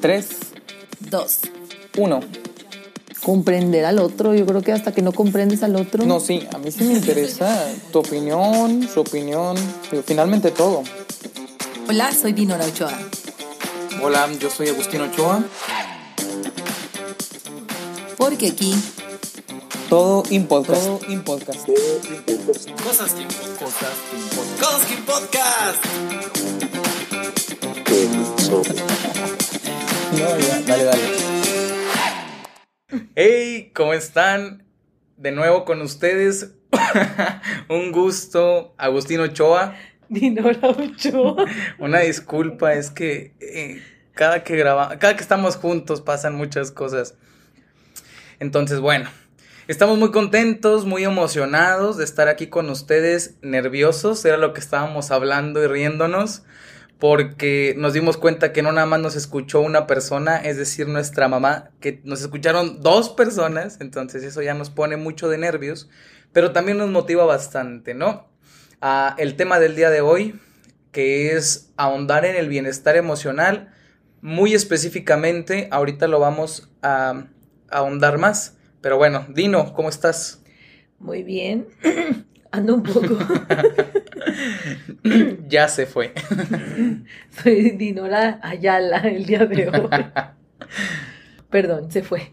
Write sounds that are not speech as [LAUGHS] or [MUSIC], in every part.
3, Dos. 1. Comprender al otro. Yo creo que hasta que no comprendes al otro. No, sí, a mí sí me interesa tu opinión, su opinión, pero finalmente todo. Hola, soy Dinora Ochoa. Hola, yo soy Agustín Ochoa. Porque aquí Todo in podcast. Todo in podcast. Cosas que Cosas que Cosas que Podcast. No, ya, dale, dale. Hey, ¿cómo están? De nuevo con ustedes. [LAUGHS] Un gusto, Agustín Ochoa. Dinora Ochoa. Una disculpa, es que eh, cada que graba, cada que estamos juntos pasan muchas cosas. Entonces, bueno, estamos muy contentos, muy emocionados de estar aquí con ustedes, nerviosos, era lo que estábamos hablando y riéndonos, porque nos dimos cuenta que no nada más nos escuchó una persona, es decir, nuestra mamá, que nos escucharon dos personas, entonces eso ya nos pone mucho de nervios, pero también nos motiva bastante, ¿no? Ah, el tema del día de hoy, que es ahondar en el bienestar emocional, muy específicamente, ahorita lo vamos a ahondar más. Pero bueno, Dino, ¿cómo estás? Muy bien. [CLEARS THROAT] Ando un poco. [LAUGHS] [LAUGHS] ya se fue. [LAUGHS] Soy Dinora Ayala el día de hoy. [LAUGHS] Perdón, se fue.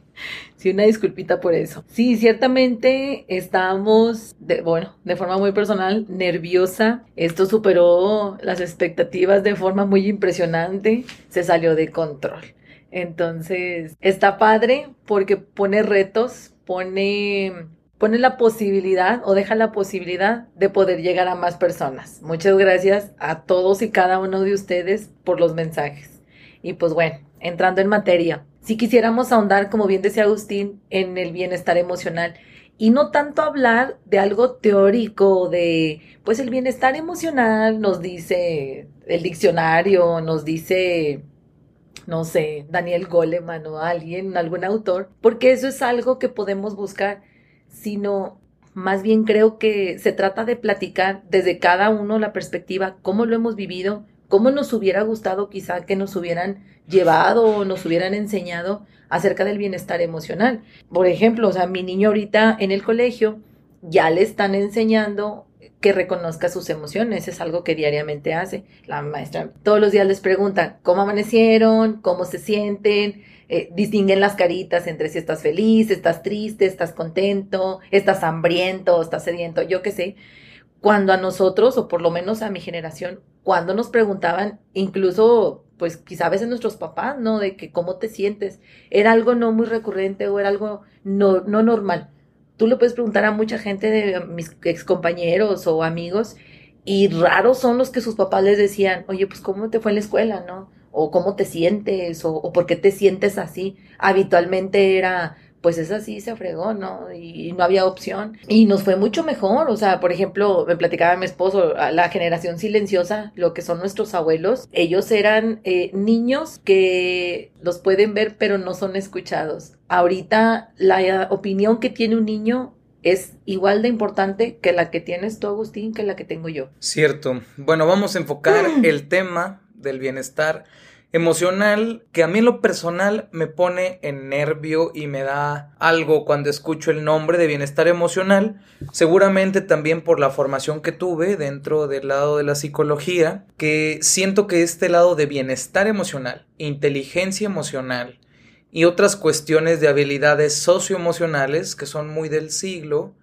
Sí, una disculpita por eso. Sí, ciertamente estábamos, de, bueno, de forma muy personal, nerviosa. Esto superó las expectativas de forma muy impresionante. Se salió de control. Entonces, está padre porque pone retos, pone, pone la posibilidad o deja la posibilidad de poder llegar a más personas. Muchas gracias a todos y cada uno de ustedes por los mensajes. Y pues bueno, entrando en materia, si quisiéramos ahondar, como bien decía Agustín, en el bienestar emocional y no tanto hablar de algo teórico, de, pues el bienestar emocional nos dice el diccionario, nos dice no sé, Daniel Goleman o alguien, algún autor, porque eso es algo que podemos buscar, sino más bien creo que se trata de platicar desde cada uno la perspectiva, cómo lo hemos vivido, cómo nos hubiera gustado quizá que nos hubieran llevado o nos hubieran enseñado acerca del bienestar emocional. Por ejemplo, o sea, mi niño ahorita en el colegio ya le están enseñando que reconozca sus emociones, es algo que diariamente hace la maestra. Todos los días les pregunta cómo amanecieron, cómo se sienten, eh, distinguen las caritas entre si estás feliz, estás triste, estás contento, estás hambriento, estás sediento, yo qué sé. Cuando a nosotros, o por lo menos a mi generación, cuando nos preguntaban, incluso, pues quizá a veces nuestros papás, ¿no? De que cómo te sientes, era algo no muy recurrente o era algo no, no normal tú le puedes preguntar a mucha gente de mis excompañeros o amigos y raros son los que sus papás les decían, oye, pues cómo te fue en la escuela, ¿no? O cómo te sientes, o, o por qué te sientes así. Habitualmente era, pues es así, se fregó, ¿no? Y, no había opción. Y nos fue mucho mejor. O sea, por ejemplo, me platicaba mi esposo, la generación silenciosa, lo que son nuestros abuelos, ellos eran eh, niños que los pueden ver, pero no son escuchados. Ahorita la opinión que tiene un niño es igual de importante que la que tienes tú, Agustín, que la que tengo yo. Cierto. Bueno, vamos a enfocar [CLEARS THROAT] el tema del bienestar emocional que a mí en lo personal me pone en nervio y me da algo cuando escucho el nombre de bienestar emocional, seguramente también por la formación que tuve dentro del lado de la psicología, que siento que este lado de bienestar emocional, inteligencia emocional y otras cuestiones de habilidades socioemocionales que son muy del siglo,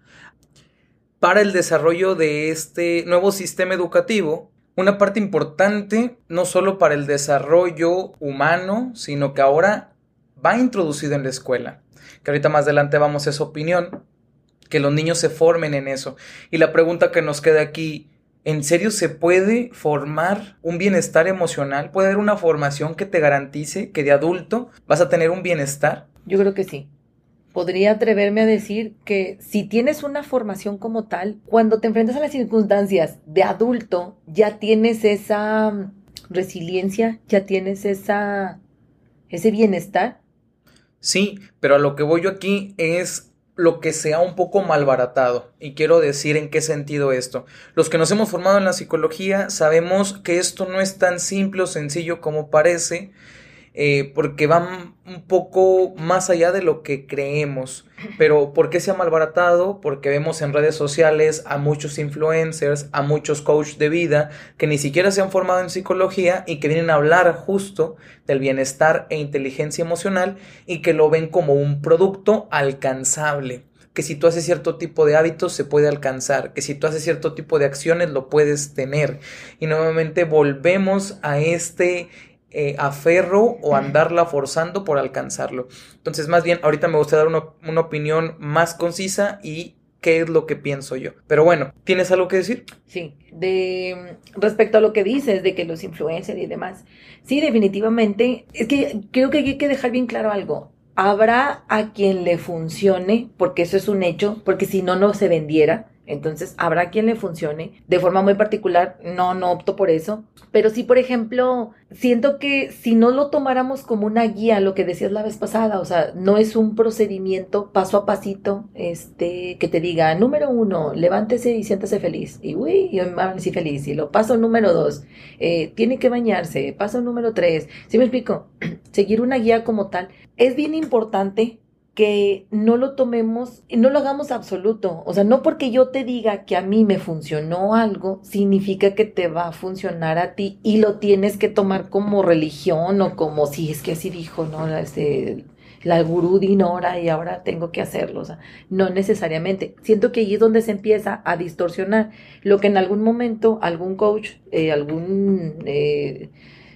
para el desarrollo de este nuevo sistema educativo una parte importante no solo para el desarrollo humano, sino que ahora va introducido en la escuela. Que ahorita más adelante vamos a esa opinión, que los niños se formen en eso. Y la pregunta que nos queda aquí, ¿en serio se puede formar un bienestar emocional? ¿Puede haber una formación que te garantice que de adulto vas a tener un bienestar? Yo creo que sí podría atreverme a decir que si tienes una formación como tal, cuando te enfrentas a las circunstancias de adulto, ya tienes esa mm, resiliencia, ya tienes esa ese bienestar. Sí, pero a lo que voy yo aquí es lo que sea un poco malbaratado. Y quiero decir en qué sentido esto. Los que nos hemos formado en la psicología sabemos que esto no es tan simple o sencillo como parece eh, porque van un poco más allá de lo que creemos. Pero ¿por qué se ha malbaratado? Porque vemos en redes sociales a muchos influencers, a muchos coaches de vida que ni siquiera se han formado en psicología y que vienen a hablar justo del bienestar e inteligencia emocional y que lo ven como un producto alcanzable que si tú haces cierto tipo de hábitos se puede alcanzar, que si tú haces cierto tipo de acciones lo puedes tener. Y nuevamente volvemos a este eh, aferro o andarla forzando por alcanzarlo. Entonces, más bien, ahorita me gustaría dar una, opinión más concisa y qué es lo que pienso yo. Pero bueno, ¿tienes algo que decir? Sí, de respecto a lo que dices de que los influencers y demás. Sí, definitivamente. Es que creo que hay que dejar bien claro algo habrá a quien le funcione, porque eso es un hecho, porque si no, no se vendiera. Entonces, habrá quien le funcione. De forma muy particular, no, no opto por eso. Pero sí, por ejemplo, siento que si no lo tomáramos como una guía, lo que decías la vez pasada, o sea, no es un procedimiento paso a pasito, este, que te diga, número uno, levántese y siéntase feliz. Y uy, yo me amanecí feliz. Y lo paso número dos, eh, tiene que bañarse. Paso número tres. ¿Sí me explico? [CLEARS THROAT] Seguir una guía como tal. Es bien importante que no lo tomemos, no lo hagamos absoluto. O sea, no porque yo te diga que a mí me funcionó algo, significa que te va a funcionar a ti y lo tienes que tomar como religión o como si es que así dijo, ¿no? Este, la gurú dinora y ahora tengo que hacerlo. O sea, no necesariamente. Siento que ahí es donde se empieza a distorsionar lo que en algún momento algún coach, eh, algún... Eh,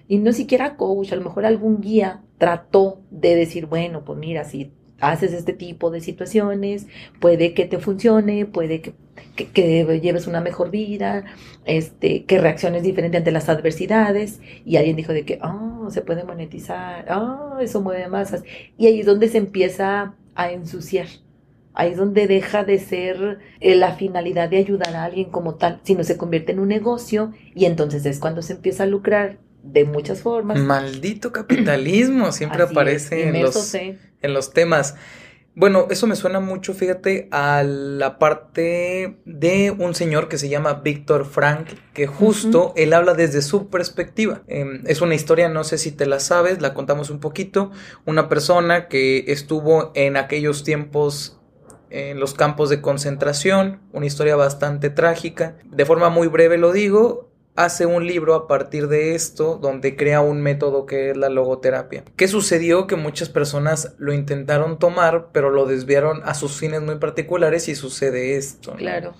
y no siquiera coach, a lo mejor algún guía trató de decir, bueno, pues mira, si haces este tipo de situaciones, puede que te funcione, puede que, que, lleves una mejor vida, este, que reacciones diferente ante las adversidades. Y alguien dijo de que, oh, se puede monetizar, oh, eso mueve masas. Y ahí es donde se empieza a ensuciar. Ahí es donde deja de ser eh, la finalidad de ayudar a alguien como tal, sino se convierte en un negocio y entonces es cuando se empieza a lucrar de muchas formas. Maldito capitalismo, siempre aparece en los, en los temas. Bueno, eso me suena mucho, fíjate, a la parte de un señor que se llama Víctor Frank, que justo él habla desde su perspectiva. Em, es una historia, no sé si te la sabes, la contamos un poquito. Una persona que estuvo en aquellos tiempos en los campos de concentración, una historia bastante trágica. De forma muy breve lo digo, hace un libro a partir de esto donde crea un método que es la logoterapia. ¿Qué sucedió? Que muchas personas lo intentaron tomar, pero lo desviaron a sus fines muy particulares y sucede esto. Claro.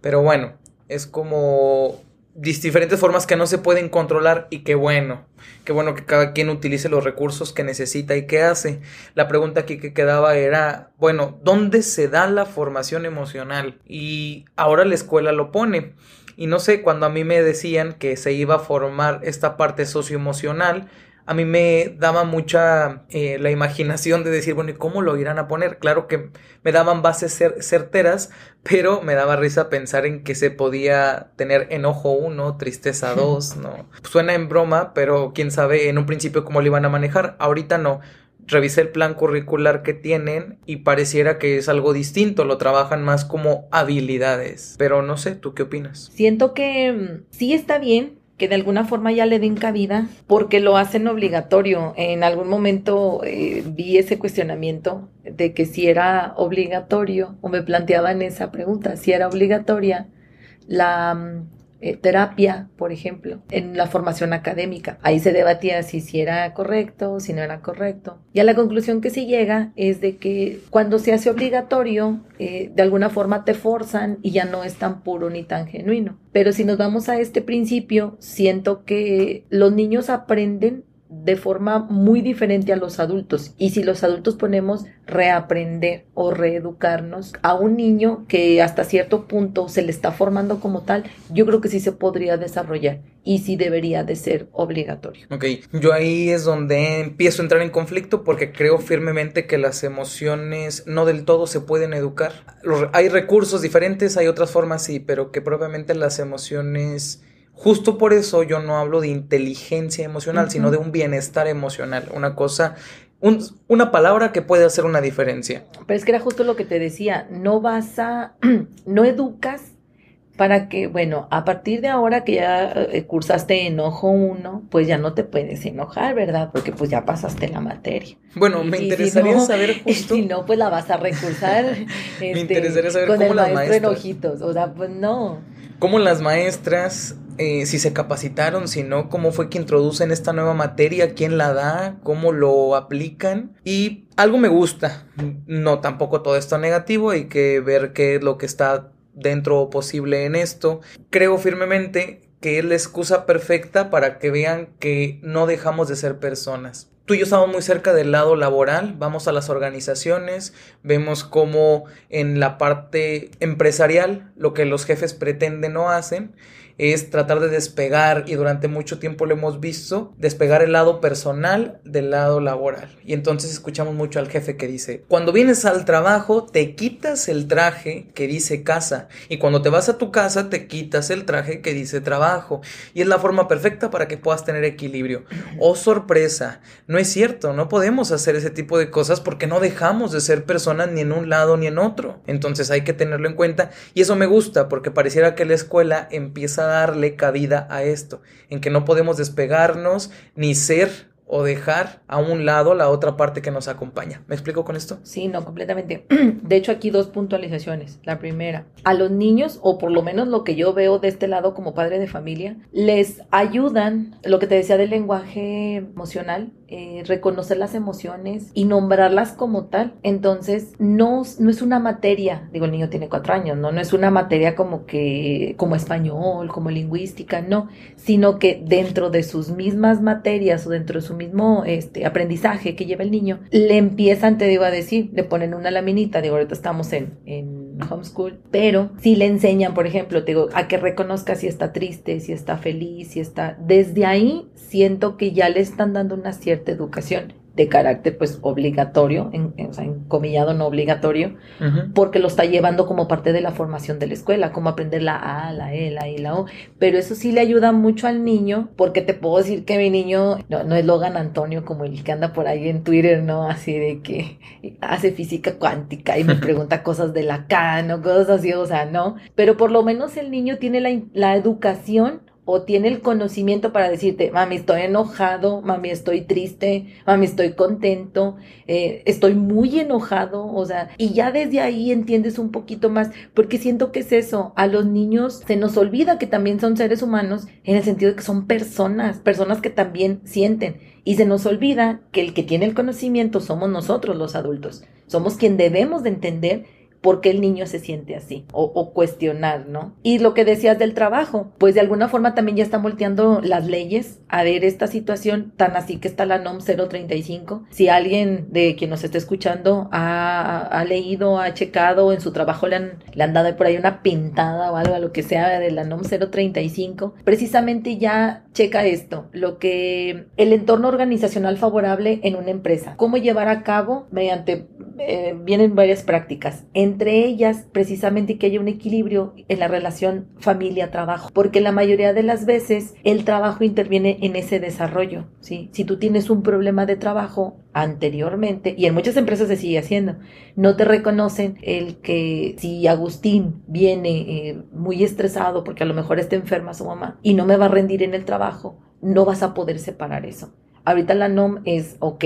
Pero bueno, es como diferentes formas que no se pueden controlar y qué bueno, qué bueno que cada quien utilice los recursos que necesita y qué hace. La pregunta aquí que quedaba era, bueno, ¿dónde se da la formación emocional? Y ahora la escuela lo pone. Y no sé, cuando a mí me decían que se iba a formar esta parte socioemocional, a mí me daba mucha eh, la imaginación de decir, bueno, ¿y cómo lo irán a poner? Claro que me daban bases certeras, pero me daba risa pensar en que se podía tener enojo uno, tristeza [LAUGHS] dos, ¿no? Suena en broma, pero quién sabe en un principio cómo lo iban a manejar. Ahorita no revisé el plan curricular que tienen y pareciera que es algo distinto, lo trabajan más como habilidades. Pero no sé, ¿tú qué opinas? Siento que mm, sí está bien que de alguna forma ya le den cabida porque lo hacen obligatorio. En algún momento eh, vi ese cuestionamiento de que si era obligatorio o me planteaban esa pregunta, si era obligatoria la mm, eh, terapia, por ejemplo, en la formación académica. Ahí se debatía si, era correcto, si no era correcto. Y a la conclusión que se llega es de que cuando se hace obligatorio, eh, de alguna forma te forzan y ya no es tan puro ni tan genuino. Pero si nos vamos a este principio, siento que los niños aprenden de forma muy diferente a los adultos. Y si los adultos ponemos reaprender o reeducarnos a un niño que hasta cierto punto se le está formando como tal, yo creo que sí se podría desarrollar y sí debería de ser obligatorio. Ok, yo ahí es donde empiezo a entrar en conflicto porque creo firmemente que las emociones no del todo se pueden educar. Hay recursos diferentes, hay otras formas sí, pero que propiamente las emociones Justo por eso yo no hablo de inteligencia emocional, sino de un bienestar emocional, una cosa, una palabra que puede hacer una diferencia. Pero es que era justo lo que te decía, no vas a, [CLEARS THROAT] no educas para que, bueno, a partir de ahora que ya eh, cursaste enojo 1, pues ya no te puedes enojar, ¿verdad? Porque pues ya pasaste la materia. Bueno, me y si interesaría no- saber [LAUGHS] justo. si no, pues la vas a recursar [LAUGHS] este, interesaría saber con cómo el las maestro maestras- enojitos. O sea, pues no. cómo las maestras, eh, si se capacitaron, si no, cómo fue que introducen esta nueva materia, quién la da, cómo lo aplican. Y algo me gusta, no tampoco todo esto negativo, hay que ver qué es lo que está dentro o posible en esto. Creo firmemente que es la excusa perfecta para que vean que no dejamos de ser personas. Tú y yo estamos muy cerca del lado laboral, vamos a las organizaciones, vemos cómo en la parte empresarial lo que los jefes pretenden o hacen es tratar de despegar y durante mucho tiempo lo hemos visto, despegar el lado personal del lado laboral. Y entonces escuchamos mucho al jefe que dice, cuando vienes al trabajo te quitas el traje que dice casa y cuando te vas a tu casa te quitas el traje que dice trabajo. Y es la forma perfecta para que puedas tener equilibrio. [CLEARS THROAT] Oh sorpresa, no es cierto, no podemos hacer ese tipo de cosas porque no dejamos de ser personas ni en un lado ni en otro. Entonces hay que tenerlo en cuenta y eso me gusta porque pareciera que la escuela empieza darle cabida a esto, en que no podemos despegarnos ni ser o dejar a un lado la otra parte que nos acompaña. ¿Me explico con esto? Sí, no, completamente. [CLEARS THROAT] De hecho, aquí dos puntualizaciones. La primera, a los niños, o por lo menos lo que yo veo de este lado como padre de familia, les ayudan, lo que te decía del lenguaje emocional, eh, reconocer las emociones y nombrarlas como tal. Entonces, no, no es una materia, digo, el niño tiene cuatro años, ¿no? No es una materia como que, como español, como lingüística, no, sino que dentro de sus mismas materias o dentro de su mismo este, aprendizaje que lleva el niño, le empiezan, te digo a decir, le ponen una laminita, digo, ahorita estamos en, en homeschool, pero si le enseñan, por ejemplo, te digo, a que reconozca si está triste, si está feliz, si está, desde ahí siento que ya le están dando una cierta educación de carácter pues obligatorio, en, en- o sea, encomillado no obligatorio, porque lo está llevando como parte de la formación de la escuela, como aprender la A, la E, la I, la O. Pero eso sí le ayuda mucho al niño, porque te puedo decir que mi niño no, no es Logan Antonio como el que anda por ahí en Twitter, ¿no? Así de que hace física cuántica y me [LAUGHS] pregunta cosas de Lacan o cosas así, o sea, no. Pero por lo menos el niño tiene la, la educación o tiene el conocimiento para decirte, mami, estoy enojado, mami, estoy triste, mami, estoy contento, eh, estoy muy enojado, o sea, y ya desde ahí entiendes un poquito más, porque siento que es eso, a los niños se nos olvida que también son seres humanos en el sentido de que son personas, personas que también sienten, y se nos olvida que el que tiene el conocimiento somos nosotros los adultos, somos quien debemos de entender por qué el niño se siente así o, o, cuestionar, ¿no? Y lo que decías del trabajo, pues de alguna forma también ya están volteando las leyes a ver esta situación, tan así que está la NOM 035. Si alguien de quien nos esté escuchando ha, leído, ha checado, en su trabajo le han, le han dado por ahí una pintada o algo a lo que sea de la NOM 035, precisamente ya checa esto, lo que el entorno organizacional favorable en una empresa, cómo llevar a cabo mediante, eh, vienen varias prácticas, entre ellas precisamente que haya un equilibrio en la relación familia-trabajo, porque la mayoría de las veces el trabajo interviene en ese desarrollo, ¿sí? Si tú tienes un problema de trabajo anteriormente, y en muchas empresas se sigue haciendo, no te reconocen el que si Agustín viene eh, muy estresado porque a lo mejor está enferma su mamá y no me va a rendir en el trabajo, no vas a poder separar eso. Ahorita la NOM es, ok,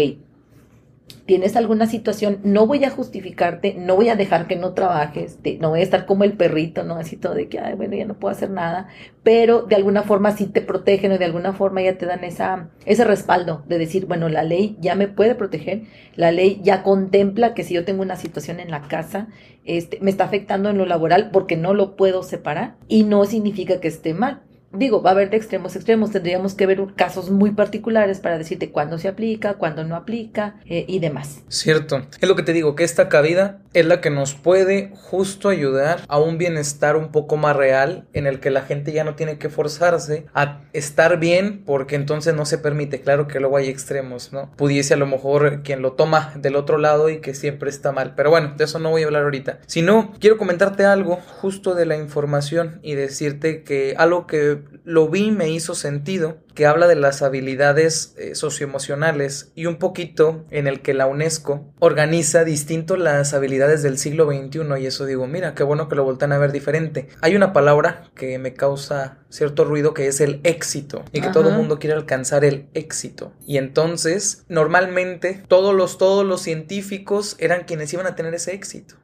tienes alguna situación, no voy a justificarte, no voy a dejar que no trabajes, te, no voy a estar como el perrito, ¿no? Así todo de que, ay, bueno, ya no puedo hacer nada, pero de alguna forma sí te protegen o de alguna forma ya te dan esa, ese respaldo de decir, bueno, la ley ya me puede proteger, la ley ya contempla que si yo tengo una situación en la casa, este, me está afectando en lo laboral porque no lo puedo separar y no significa que esté mal digo, va a haber de extremos extremos, tendríamos que ver casos muy particulares para decirte cuándo se aplica, cuándo no aplica eh, y demás. Cierto, es lo que te digo, que esta cabida es la que nos puede justo ayudar a un bienestar un poco más real en el que la gente ya no tiene que forzarse a estar bien porque entonces no se permite, claro que luego hay extremos, ¿no? Pudiese a lo mejor quien lo toma del otro lado y que siempre está mal, pero bueno, de eso no voy a hablar ahorita. Si no, quiero comentarte algo justo de la información y decirte que algo que que lo vi me hizo sentido, que habla de las habilidades eh, socioemocionales y un poquito en el que la UNESCO organiza distinto las habilidades del siglo XXI y eso digo, mira, qué bueno que lo voltean a ver diferente. Hay una palabra que me causa cierto ruido que es el éxito y que todo el mundo quiere alcanzar el éxito. Y entonces, normalmente todos los todos los científicos eran quienes iban a tener ese éxito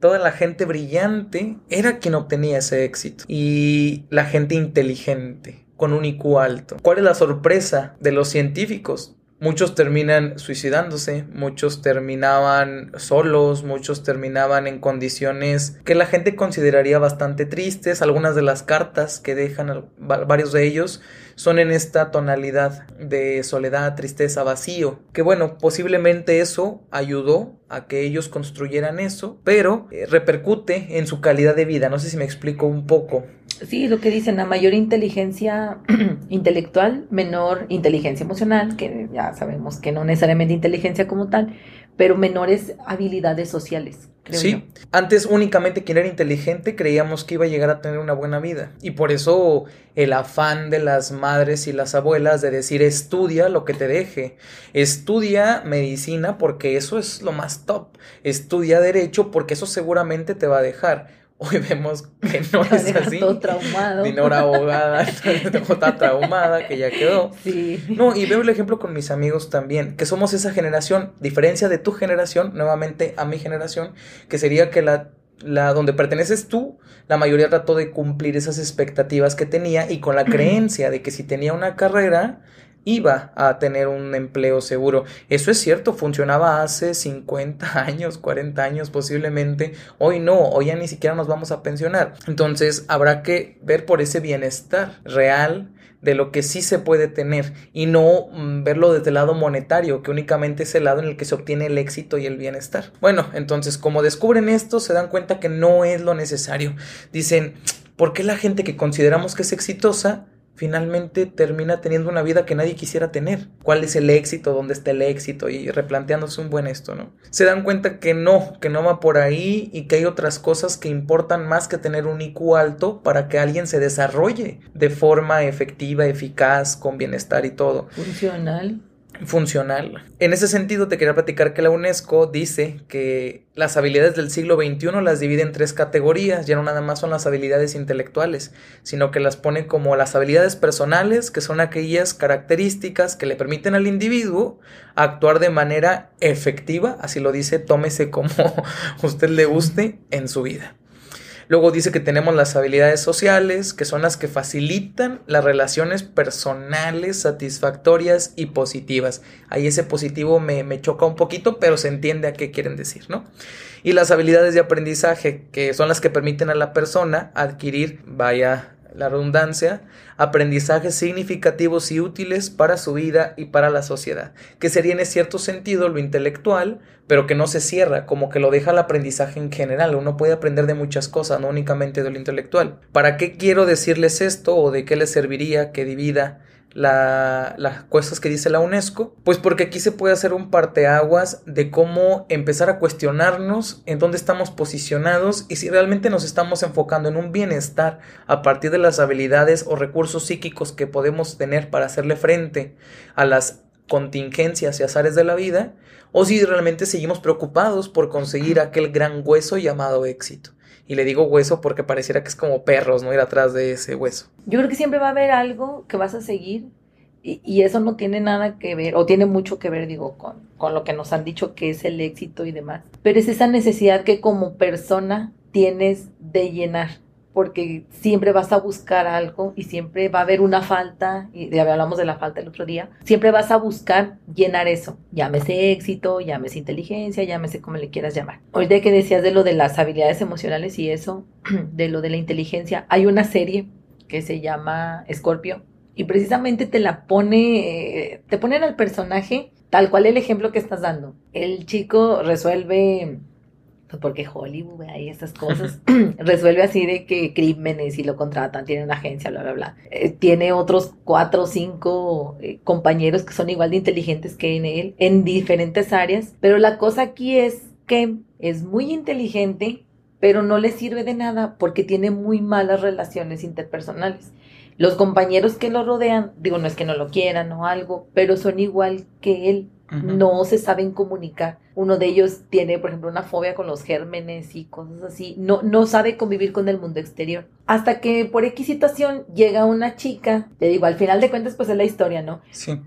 toda la gente brillante era quien obtenía ese éxito. Y la gente inteligente, con un IQ alto. ¿Cuál es la sorpresa de los científicos? Muchos terminan suicidándose, muchos terminaban solos, muchos terminaban en condiciones que la gente consideraría bastante tristes. Algunas de las cartas que dejan varios de ellos son en esta tonalidad de soledad, tristeza, vacío. Que bueno, posiblemente eso ayudó a que ellos construyeran eso, pero eh, repercute en su calidad de vida. No sé si me explico un poco. Sí, lo que dicen, a mayor inteligencia [CLEARS THROAT] intelectual, menor inteligencia emocional, que ya sabemos que no necesariamente inteligencia como tal, pero menores habilidades sociales. sí, antes únicamente quien era inteligente creíamos que iba a llegar a tener una buena vida. Y por eso el afán de las madres y las abuelas de decir estudia lo que te deje. Estudia medicina porque eso es lo más top. Estudia derecho porque eso seguramente te va a dejar Hoy vemos que [LAUGHS] no es así. Todo traumado. Dinora abogada, está traumada, que ya quedó. Sí. No, y veo el ejemplo con mis amigos también, que somos esa generación, diferencia de tu generación, nuevamente a mi generación, que sería que la, la donde perteneces tú, la mayoría trató de cumplir esas expectativas que tenía y con la [CLEARS THROAT] creencia de que si tenía una carrera, iba a tener un empleo seguro. Eso es cierto, funcionaba hace 50 [LAUGHS] años, 40 años posiblemente. Hoy no, hoy ya ni siquiera nos vamos a pensionar. Entonces habrá que ver por ese bienestar real de lo que sí se puede tener y no mm, verlo desde el lado monetario, que únicamente es el lado en el que se obtiene el éxito y el bienestar. Bueno, entonces como descubren esto, se dan cuenta que no es lo necesario. Dicen, ¿por qué la gente que consideramos que es exitosa finalmente termina teniendo una vida que nadie quisiera tener. ¿Cuál es el éxito? ¿Dónde está el éxito? Y replanteándose un buen esto, ¿no? Se dan cuenta que no, que no va por ahí y que hay otras cosas que importan más que tener un IQ alto para que alguien se desarrolle de forma efectiva, eficaz, con bienestar y todo. Funcional funcional. En ese sentido, te quería platicar que la UNESCO dice que las habilidades del siglo XXI las divide en tres categorías, ya no nada más son las habilidades intelectuales, sino que las pone como las habilidades personales, que son aquellas características que le permiten al individuo actuar de manera efectiva, así lo dice, tómese como [LAUGHS] usted le guste en su vida. Luego dice que tenemos las habilidades sociales, que son las que facilitan las relaciones personales satisfactorias y positivas. Ahí ese positivo me, me choca un poquito, pero se entiende a qué quieren decir, ¿no? Y las habilidades de aprendizaje, que son las que permiten a la persona adquirir, vaya la redundancia, aprendizajes significativos y útiles para su vida y para la sociedad, que sería en cierto sentido lo intelectual, pero que no se cierra, como que lo deja el aprendizaje en general, uno puede aprender de muchas cosas, no únicamente de lo intelectual. ¿Para qué quiero decirles esto o de qué les serviría que divida las cosas que dice la UNESCO? Pues porque aquí se puede hacer un parteaguas de cómo empezar a cuestionarnos en dónde estamos posicionados y si realmente nos estamos enfocando en un bienestar a partir de las habilidades o recursos psíquicos que podemos tener para hacerle frente a las contingencias y azares de la vida, o si realmente seguimos preocupados por conseguir aquel gran hueso llamado éxito. Y le digo hueso porque pareciera que es como perros, ¿no? Ir atrás de ese hueso. Yo creo que siempre va a haber algo que vas a seguir y, eso no tiene nada que ver, o tiene mucho que ver, digo, con, con lo que nos han dicho que es el éxito y demás. Pero es esa necesidad que como persona tienes de llenar porque siempre vas a buscar algo y siempre va a haber una falta, y ya hablamos de la falta el otro día, siempre vas a buscar llenar eso, llámese éxito, llámese inteligencia, llámese como le quieras llamar. Ahorita que decías de lo de las habilidades emocionales y eso, [CLEARS THROAT] de lo de la inteligencia, hay una serie que se llama Scorpio y precisamente te la pone, te ponen al personaje tal cual el ejemplo que estás dando. El chico resuelve pues, porque Hollywood, hay estas cosas, [LAUGHS] [CLEARS THROAT] resuelve así de que crímenes y lo contratan, tiene una agencia, bla, bla, bla. Eh, tiene otros cuatro o cinco eh, compañeros que son igual de inteligentes que en él, en diferentes áreas, pero la cosa aquí es que es muy inteligente, pero no le sirve de nada porque tiene muy malas relaciones interpersonales. los compañeros que lo rodean, digo, no es que no lo quieran o algo, pero son igual que él, No se saben comunicar. Uno de ellos tiene, por ejemplo, una fobia con los gérmenes y cosas así. No, no sabe convivir con el mundo exterior. Hasta que por X situación llega una chica, te digo, al final de cuentas, pues es la historia, ¿no? Sí.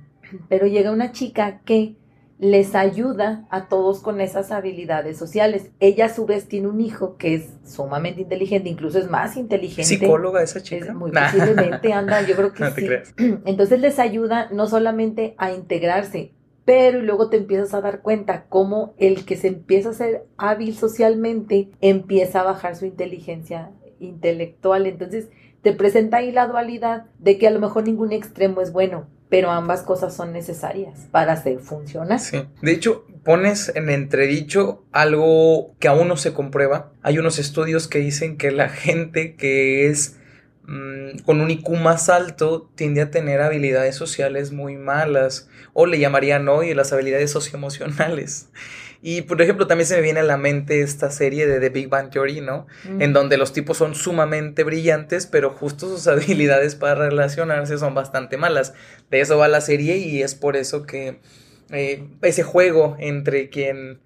Pero llega una chica que les ayuda a todos con esas habilidades sociales. Ella a su vez tiene un hijo que es sumamente inteligente, incluso es más inteligente. ¿Psicóloga esa Es chica? muy Nah. posiblemente anda, yo creo [LAUGHS] que No te sí. creas. [CLEARS THROAT] Entonces les ayuda no solamente a integrarse, pero luego te empiezas a dar cuenta cómo el que se empieza a ser hábil socialmente empieza a bajar su inteligencia intelectual. Entonces te presenta ahí la dualidad de que a lo mejor ningún extremo es bueno, pero ambas cosas son necesarias para hacer funcionar. Sí. De hecho, pones en entredicho algo que aún no se comprueba. Hay unos estudios que dicen que la gente que es mm, con un IQ más alto tiende a tener habilidades sociales muy malas, o le llamarían hoy las habilidades socioemocionales. Y por ejemplo, también se me viene a la mente esta serie de The Big Bang Theory, ¿no? en donde los tipos son sumamente brillantes, pero justo sus habilidades para relacionarse son bastante malas. De eso va la serie y es por eso que eh, ese juego entre quien...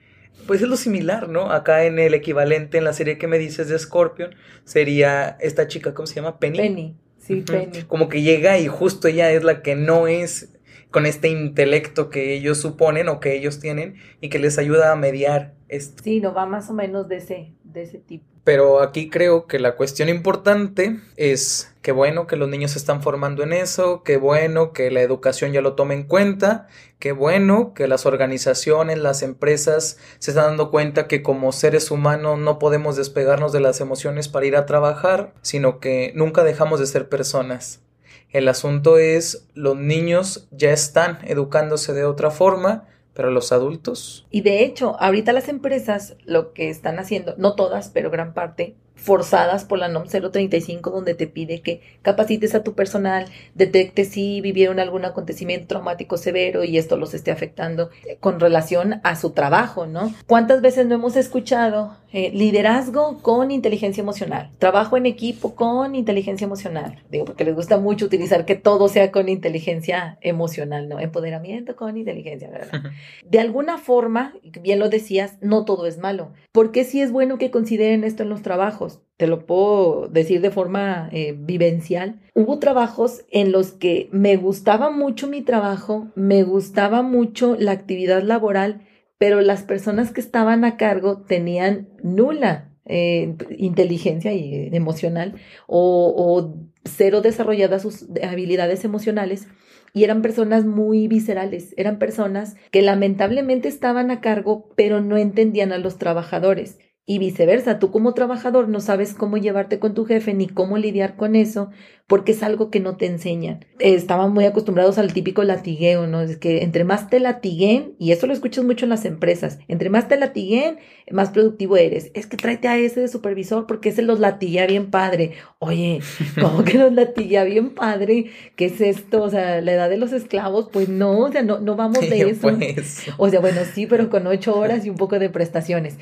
Pues es lo similar, ¿no? Acá en el equivalente en la serie que me dices de Scorpion sería esta chica, ¿cómo se llama? Penny. Penny, sí. Penny. Como que llega y justo ella es la que no es con este intelecto que ellos suponen o que ellos tienen y que les ayuda a mediar Sí, no va más o menos de ese, de ese tipo. Pero aquí creo que la cuestión importante es que bueno que los niños se están formando en eso, que bueno que la educación ya lo tome en cuenta, que bueno que las organizaciones, las empresas se están dando cuenta que como seres humanos no podemos despegarnos de las emociones para ir a trabajar, sino que nunca dejamos de ser personas. El asunto es los niños ya están educándose de otra forma, pero los adultos. Y de hecho, ahorita las empresas lo que están haciendo, no todas, pero gran parte, forzadas por la NOM 035, donde te pide que capacites a tu personal, detectes si vivieron algún acontecimiento traumático severo y esto los esté afectando con relación a su trabajo, ¿no? ¿Cuántas veces no hemos escuchado eh, liderazgo con inteligencia emocional, trabajo en equipo con inteligencia emocional? Digo, porque les gusta mucho utilizar que todo sea con inteligencia emocional, ¿no? Empoderamiento con inteligencia, ¿verdad? de alguna forma, bien lo decías, no todo es malo. ¿Por qué sí es bueno que consideren esto en los trabajos? Te lo puedo decir de forma eh, vivencial. Hubo trabajos en los que me gustaba mucho mi trabajo, me gustaba mucho la actividad laboral, pero las personas que estaban a cargo tenían nula eh, inteligencia y, emocional o, o cero desarrolladas sus habilidades emocionales y eran personas muy viscerales, eran personas que lamentablemente estaban a cargo, pero no entendían a los trabajadores. Y viceversa, tú como trabajador no sabes cómo llevarte con tu jefe ni cómo lidiar con eso, porque es algo que no te enseñan. Eh, Estaban muy acostumbrados al típico latigueo, ¿no? Es que entre más te latiguen, y eso lo escuchas mucho en las empresas, entre más te latiguen, más productivo eres. Es que tráete a ese de supervisor porque ese los latiguea bien padre. Oye, [LAUGHS] ¿cómo que los latiguea bien padre? ¿Qué es esto? O sea, la edad de los esclavos, pues no, o sea, no, no vamos de [LAUGHS] eso. Pues. O sea, bueno, sí, pero con ocho horas y un poco de prestaciones.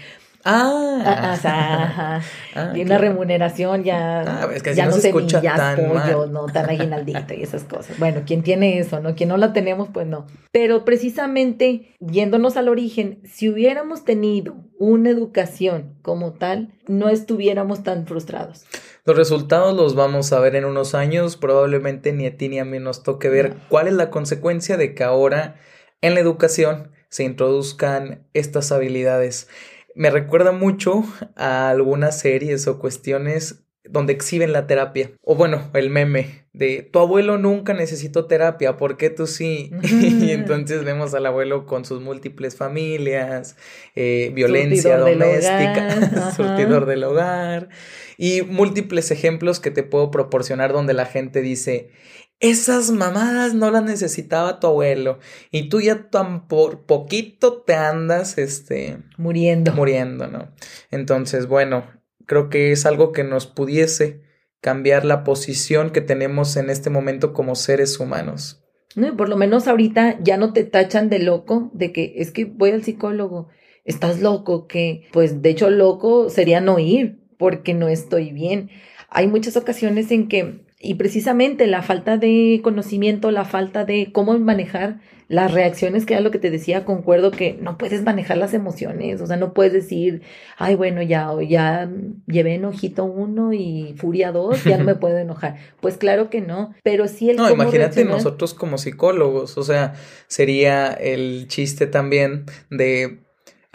Ah, Ah, o sea. Ah, y una claro. remuneración ya, Ah, es que ya no no, se escucha tan pollo, mal. no tan aguinaldito y esas cosas. Bueno, quien tiene eso, ¿no? Quien no la tenemos, pues no. Pero precisamente, yéndonos al origen, si hubiéramos tenido una educación como tal, no estuviéramos tan frustrados. Los resultados los vamos a ver en unos años. Probablemente ni a ti ni a mí nos toque ver cuál es la consecuencia de que ahora en la educación se introduzcan estas habilidades. Me recuerda mucho a algunas series o cuestiones donde exhiben la terapia. O bueno, el meme de tu abuelo nunca necesitó terapia, ¿por qué tú sí? [LAUGHS] y entonces vemos al abuelo con sus múltiples familias, eh, violencia Surtidor del doméstica, hogar, [LAUGHS] surtidor del hogar y múltiples ejemplos que te puedo proporcionar donde la gente dice, esas mamadas no las necesitaba tu abuelo y tú ya tan por poquito te andas este Muriendo. muriendo, ¿no? Entonces, bueno, creo que es algo que nos pudiese cambiar la posición que tenemos en este momento como seres humanos. No, y por lo menos ahorita ya no te tachan de loco, de que es que voy al psicólogo, estás loco, que pues de hecho loco sería no ir, porque no estoy bien. Hay muchas ocasiones en que Y precisamente la falta de conocimiento, la falta de cómo manejar las reacciones, que era lo que te decía, concuerdo que no puedes manejar las emociones, o sea, no puedes decir, ay, bueno, ya, ya llevé enojito uno y furia dos, ya no me [LAUGHS] puedo enojar. Pues claro que no, pero sí el... No, imagínate nosotros como psicólogos, o sea, sería el chiste también de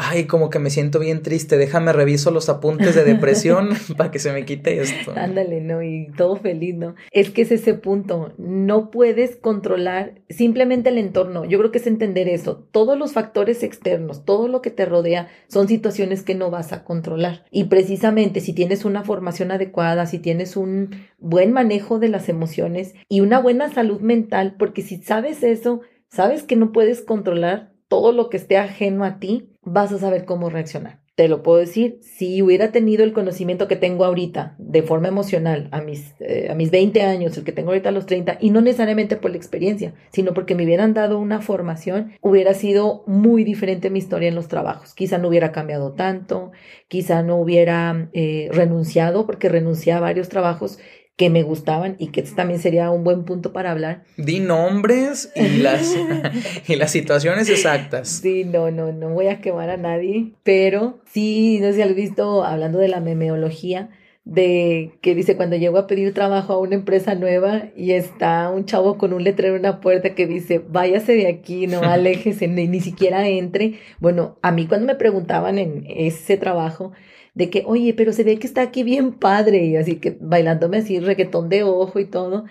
ay, como que me siento bien triste, déjame reviso los apuntes de depresión [LAUGHS] [LAUGHS] para que se me quite esto. Ándale, ¿no? Y todo feliz, ¿no? Es que es ese punto, no puedes controlar simplemente el entorno, yo creo que es entender eso, todos los factores externos, todo lo que te rodea son situaciones que no vas a controlar. Y precisamente si tienes una formación adecuada, si tienes un buen manejo de las emociones y una buena salud mental, porque si sabes eso, sabes que no puedes controlar todo lo que esté ajeno a ti, vas a saber cómo reaccionar. Te lo puedo decir, si hubiera tenido el conocimiento que tengo ahorita de forma emocional a mis, eh, a mis 20 años, el que tengo ahorita a los 30, y no necesariamente por la experiencia, sino porque me hubieran dado una formación, hubiera sido muy diferente mi historia en los trabajos. Quizá no hubiera cambiado tanto, quizá no hubiera eh, renunciado, porque renuncié a varios trabajos que me gustaban y que también sería un buen punto para hablar. Di nombres y [LAUGHS] las, y las situaciones exactas. Sí, no, no, no voy a quemar a nadie, pero sí, no sé si has visto, hablando de la memeología, de que dice cuando llego a pedir trabajo a una empresa nueva y está un chavo con un letrero en una puerta que dice, váyase de aquí, no [LAUGHS] aléjese, ni, ni siquiera entre. Bueno, a mí cuando me preguntaban en ese trabajo, de que, oye, pero se ve que está aquí bien padre, y así que bailándome así reggaetón de ojo y todo,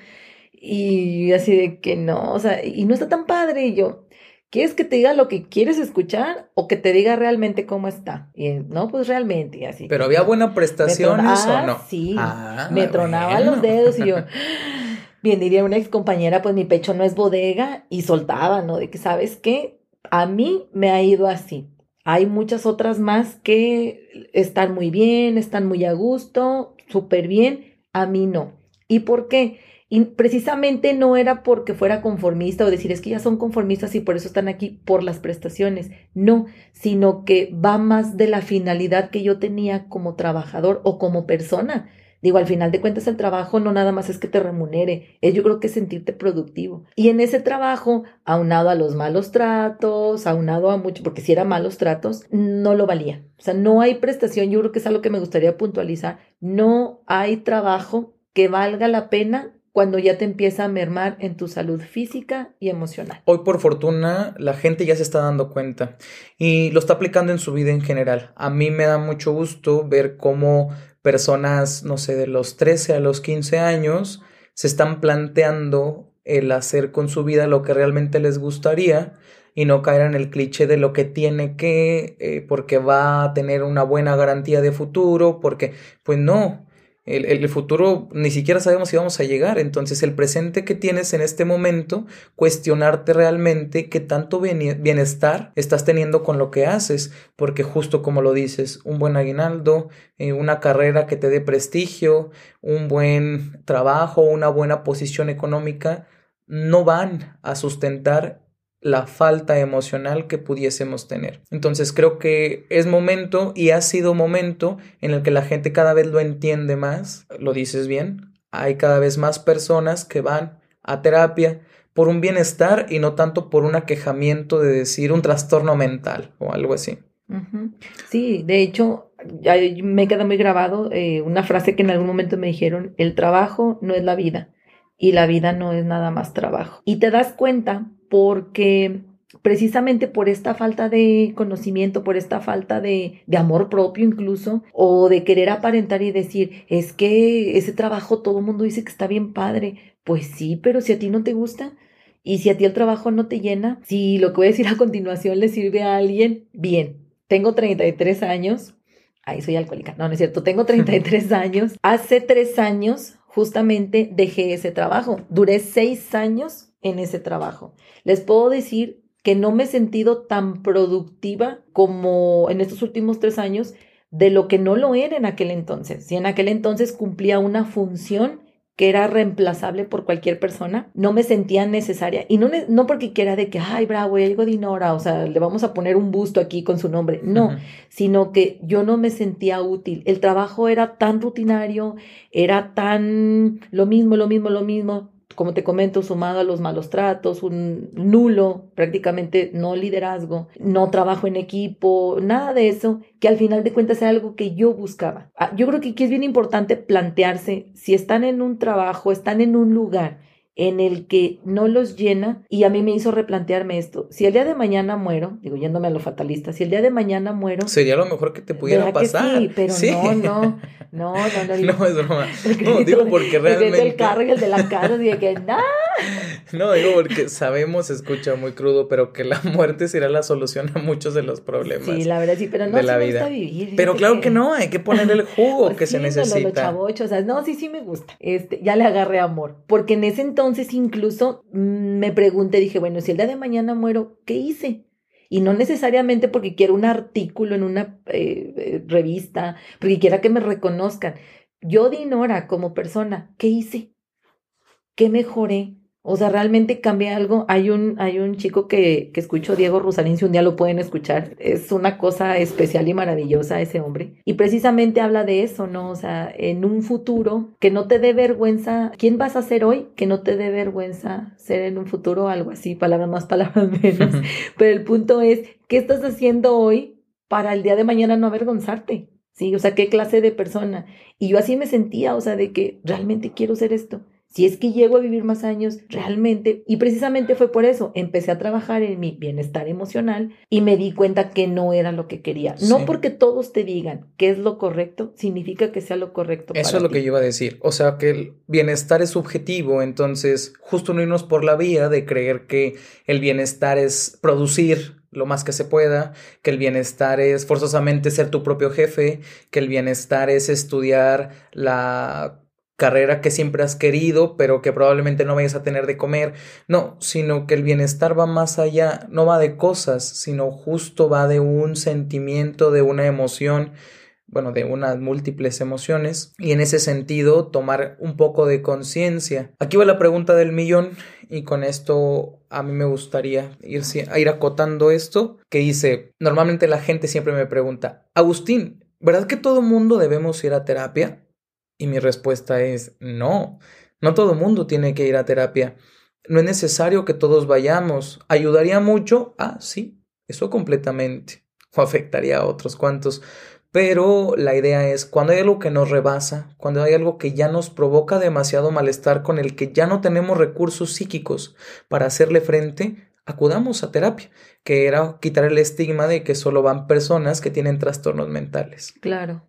y así de que no, o sea, y no está tan padre, y yo, ¿quieres que te diga lo que quieres escuchar o que te diga realmente cómo está? Y no, pues realmente, y así. Pero había buena prestación o no? Sí, ah, me tronaba los dedos y yo... [LAUGHS] Bien, diría una ex compañera, pues mi pecho no es bodega y soltaba, ¿no? De que, ¿sabes qué? A mí me ha ido así. Hay muchas otras más que están muy bien, están muy a gusto, súper bien. A mí no. ¿Y por qué? Y precisamente no era porque fuera conformista o decir es que ya son conformistas y por eso están aquí por las prestaciones. No, sino que va más de la finalidad que yo tenía como trabajador o como persona. Digo, al final de cuentas el trabajo no nada más es que te remunere, es yo creo que sentirte productivo. Y en ese trabajo, aunado a los malos tratos, aunado a mucho, porque si era malos tratos, no lo valía. O sea, no hay prestación, yo creo que es algo que me gustaría puntualizar, no hay trabajo que valga la pena cuando ya te empieza a mermar en tu salud física y emocional. Hoy por fortuna la gente ya se está dando cuenta y lo está aplicando en su vida en general. A mí me da mucho gusto ver cómo personas, no sé, de los 13 a los 15 años, se están planteando el hacer con su vida lo que realmente les gustaría y no caer en el cliché de lo que tiene que, eh, porque va a tener una buena garantía de futuro, porque, pues no, el, futuro ni siquiera sabemos si vamos a llegar. Entonces, el presente que tienes en este momento, cuestionarte realmente qué tanto bienestar estás teniendo con lo que haces. Porque justo como lo dices, un buen aguinaldo, eh, una carrera que te dé prestigio, un buen trabajo, una buena posición económica, no van a sustentar la falta emocional que pudiésemos tener. Entonces creo que es momento y ha sido momento en el que la gente cada vez lo entiende más, lo dices bien, hay cada vez más personas que van a terapia por un bienestar y no tanto por un aquejamiento de decir un trastorno mental o algo así. Sí, de hecho, me queda muy grabado eh, una frase que en algún momento me dijeron, el trabajo no es la vida y la vida no es nada más trabajo. Y te das cuenta porque precisamente por esta falta de conocimiento, por esta falta de, de, amor propio incluso, o de querer aparentar y decir, es que ese trabajo todo el mundo dice que está bien padre. Pues sí, pero si a ti no te gusta y si a ti el trabajo no te llena, si lo que voy a decir a continuación le sirve a alguien, bien. Tengo 33 años. Ahí soy alcohólica. No, no es cierto. Tengo 33 [LAUGHS] años. Hace tres años justamente dejé ese trabajo. Duré seis años en ese trabajo. Les puedo decir que no me he sentido tan productiva como en estos últimos tres años de lo que no lo era en aquel entonces. Si en aquel entonces cumplía una función que era reemplazable por cualquier persona, no me sentía necesaria. Y no, no porque quiera de que, ay, bravo, ya llegó Dinora, o sea, le vamos a poner un busto aquí con su nombre. No, sino que yo no me sentía útil. El trabajo era tan rutinario, era tan lo mismo, lo mismo, lo mismo. Como te comento, sumado a los malos tratos, un nulo, prácticamente no liderazgo, no trabajo en equipo, nada de eso, que al final de cuentas era algo que yo buscaba. Ah, Yo creo que aquí es bien importante plantearse si están en un trabajo, están en un lugar en el que no los llena y a mí me hizo replantearme esto. Si el día de mañana muero, digo yéndome a lo fatalista, si el día de mañana muero, Sería lo mejor que te pudiera ¿verdad que pasar. sí? pero no, no, no, no, no. No, es broma. El No, digo porque el grito del realmente. carro y el de la casa, así de que, no, [LAUGHS] No, digo porque sabemos, se escucha muy crudo, pero que la muerte será la solución a muchos de los problemas. Sí, la verdad sí, pero no de sí la me vida. gusta vivir. Pero claro que no, hay que ponerle el jugo [LAUGHS] Pues que sí, se necesita. chavocho, o sea, no, sí, sí me gusta. Este, ya le agarré amor. Porque en ese entonces incluso mm, me pregunté, dije, bueno, si el día de mañana muero, ¿qué hice? Y no necesariamente porque quiera un artículo en una eh, eh, revista, porque quiera que me reconozcan. Yo, Dinora, como persona, ¿qué hice? ¿Qué mejoré? O sea, realmente cambié algo. Hay un, hay un chico que, que escucho, Diego Rusalín, si un día lo pueden escuchar. Es una cosa especial y maravillosa ese hombre. Y precisamente habla de eso, ¿no? O sea, en un futuro que no te dé vergüenza. ¿Quién vas a ser hoy? Que no te dé vergüenza ser en un futuro algo así, palabras más, [LAUGHS] palabras menos. Pero el punto es, ¿qué estás haciendo hoy para el día de mañana no avergonzarte? Sí, o sea, ¿qué clase de persona? Y yo así me sentía, o sea, de que realmente quiero ser esto. Si es que llego a vivir más años, realmente, y precisamente fue por eso, empecé a trabajar en mi bienestar emocional y me di cuenta que no era lo que quería. No porque todos te digan que es lo correcto, significa que sea lo correcto. Eso para es lo ti. que yo iba a decir. O sea, que el bienestar es subjetivo, entonces justo no irnos por la vía de creer que el bienestar es producir lo más que se pueda, que el bienestar es forzosamente ser tu propio jefe, que el bienestar es estudiar la carrera que siempre has querido, pero que probablemente no vayas a tener de comer. No, sino que el bienestar va más allá, no va de cosas, sino justo va de un sentimiento, de una emoción bueno, de unas múltiples emociones y en ese sentido tomar un poco de conciencia. Aquí va la pregunta del millón y con esto a mí me gustaría ir, ir acotando esto que dice, normalmente la gente siempre me pregunta, Agustín, ¿verdad que todo mundo debemos ir a terapia? Y mi respuesta es, no, no todo mundo tiene que ir a terapia. No es necesario que todos vayamos. ¿Ayudaría mucho? Ah, sí, eso completamente. [LAUGHS] O afectaría a otros cuantos. Pero la idea es, cuando hay algo que nos rebasa, cuando hay algo que ya nos provoca demasiado malestar, con el que ya no tenemos recursos psíquicos para hacerle frente, acudamos a terapia, que era quitar el estigma de que solo van personas que tienen trastornos mentales. Claro.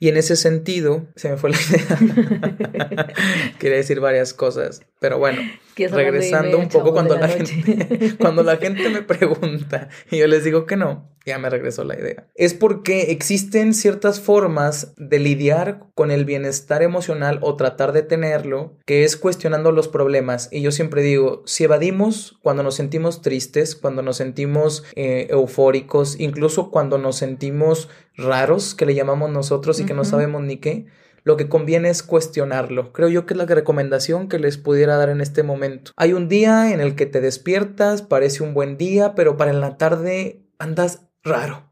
Y en ese sentido, se me fue la idea. [LAUGHS] Quería decir varias cosas, pero bueno, [LAUGHS] regresando un poco cuando la, gente [LAUGHS] cuando la gente me pregunta y yo les digo que no, ya me regresó la idea. Es porque existen ciertas formas de lidiar con el bienestar emocional o tratar de tenerlo, que es cuestionando los problemas. Y yo siempre digo, si evadimos cuando nos sentimos tristes, cuando nos sentimos eh, eufóricos, incluso cuando nos sentimos raros, que le llamamos nosotros y que no sabemos ni qué, lo que conviene es cuestionarlo. Creo yo que es la recomendación que les pudiera dar en este momento. Hay un día en el que te despiertas, parece un buen día, pero para en la tarde andas raro.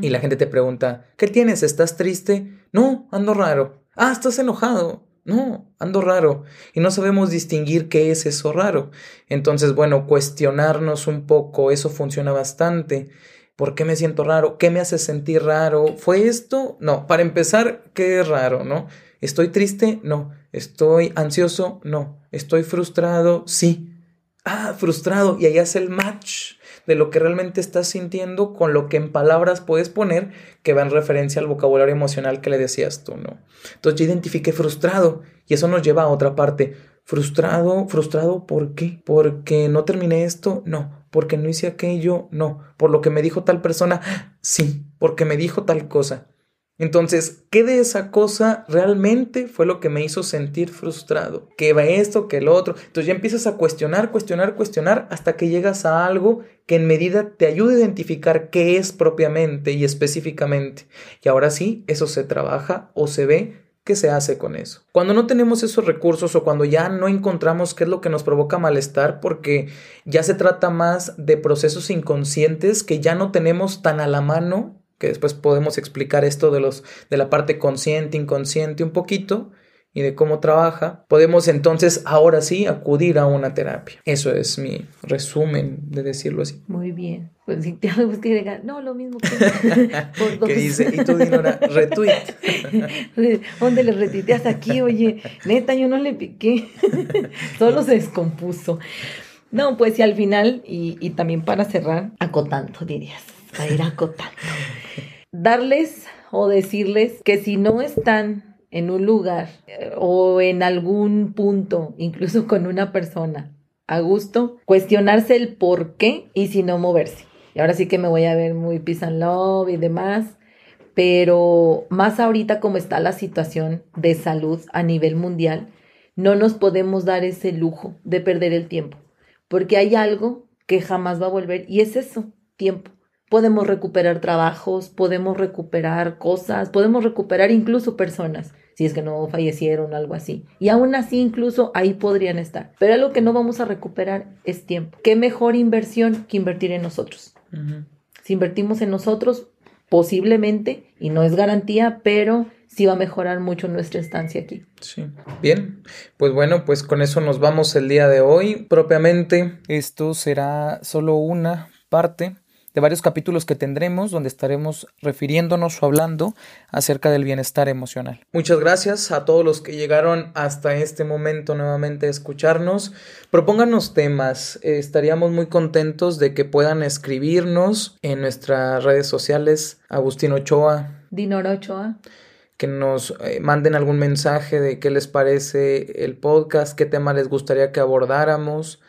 Y la gente te pregunta, ¿qué tienes? ¿Estás triste? No, ando raro. Ah, ¿estás enojado? No, ando raro. Y no sabemos distinguir qué es eso raro. Entonces, bueno, cuestionarnos un poco, eso funciona bastante. ¿Por qué me siento raro? ¿Qué me hace sentir raro? ¿Fue esto? No, para empezar, ¿qué es raro? ¿No? ¿Estoy triste? No. ¿Estoy ansioso? No. ¿Estoy frustrado? Sí. Ah, frustrado. Y ahí hace el match de lo que realmente estás sintiendo con lo que en palabras puedes poner que va en referencia al vocabulario emocional que le decías tú, ¿no? Entonces yo identifiqué frustrado y eso nos lleva a otra parte. Frustrado, frustrado, ¿por qué? Porque no terminé esto, no. Porque no hice aquello, no. Por lo que me dijo tal persona, sí. Porque me dijo tal cosa. Entonces, ¿qué de esa cosa realmente fue lo que me hizo sentir frustrado? ¿Qué va esto, qué lo otro? Entonces ya empiezas a cuestionar, cuestionar, cuestionar hasta que llegas a algo que en medida te ayude a identificar qué es propiamente y específicamente. Y ahora sí, eso se trabaja o se ve ¿Qué se hace con eso? Cuando no tenemos esos recursos o cuando ya no encontramos qué es lo que nos provoca malestar porque ya se trata más de procesos inconscientes que ya no tenemos tan a la mano, que después podemos explicar esto de los de la parte consciente, inconsciente un poquito, y de cómo trabaja, podemos entonces ahora sí acudir a una terapia. Eso es mi resumen de decirlo así. Muy bien. Pues si te algo que agregar, no, lo mismo que. [LAUGHS] ¿Qué dice? Y tú Dinora, retweet. [LAUGHS] ¿Dónde le retuiteas aquí? Oye, neta, yo no le piqué. [LAUGHS] Solo se descompuso. No, pues y al final, y, y también para cerrar, acotando, dirías, para ir acotando. Darles o decirles que si no están en un lugar eh, o en algún punto, incluso [LAUGHS] con una persona, a gusto, cuestionarse el por qué y si no moverse. Y ahora sí que me voy a ver muy peace y demás, pero más ahorita como está la situación de salud a nivel mundial, no nos podemos dar ese lujo de perder el tiempo, porque hay algo que jamás va a volver y es eso, tiempo podemos recuperar trabajos, podemos recuperar cosas, podemos recuperar incluso personas, si es que no fallecieron o algo así. Y aún así incluso ahí podrían estar. Pero algo que no vamos a recuperar es tiempo. ¿Qué mejor inversión que invertir en nosotros? Si invertimos en nosotros, posiblemente, y no es garantía, pero sí va a mejorar mucho nuestra estancia aquí. Sí. Bien, pues bueno, pues con eso nos vamos el día de hoy. Propiamente, esto será solo una parte de varios capítulos que tendremos donde estaremos refiriéndonos o hablando acerca del bienestar emocional. Muchas gracias a todos los que llegaron hasta este momento nuevamente a escucharnos. Propónganos temas, estaríamos muy contentos de que puedan escribirnos en nuestras redes sociales, Agustín Ochoa. Dinoro Ochoa que nos eh, manden algún mensaje de qué les parece el podcast, qué tema les gustaría que abordáramos.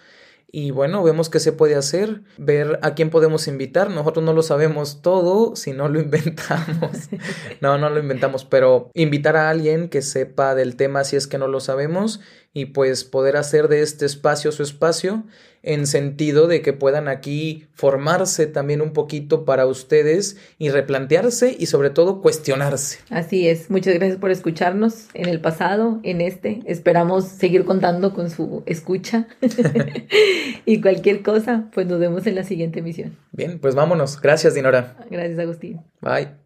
Y bueno, vemos qué se puede hacer, ver a quién podemos invitar. Nosotros no lo sabemos todo si no lo [LAUGHS] inventamos. [LAUGHS] no, no lo inventamos, pero invitar a alguien que sepa del tema si es que no lo sabemos y pues poder hacer de este espacio su espacio en sentido de que puedan aquí formarse también un poquito para ustedes y replantearse y sobre todo cuestionarse. Así es, muchas gracias por escucharnos en el pasado, en este. Esperamos seguir contando con su escucha [LAUGHS] [LAUGHS] y cualquier cosa, pues nos vemos en la siguiente emisión. Bien, pues vámonos. Gracias, Dinora. Gracias, Agustín. Bye.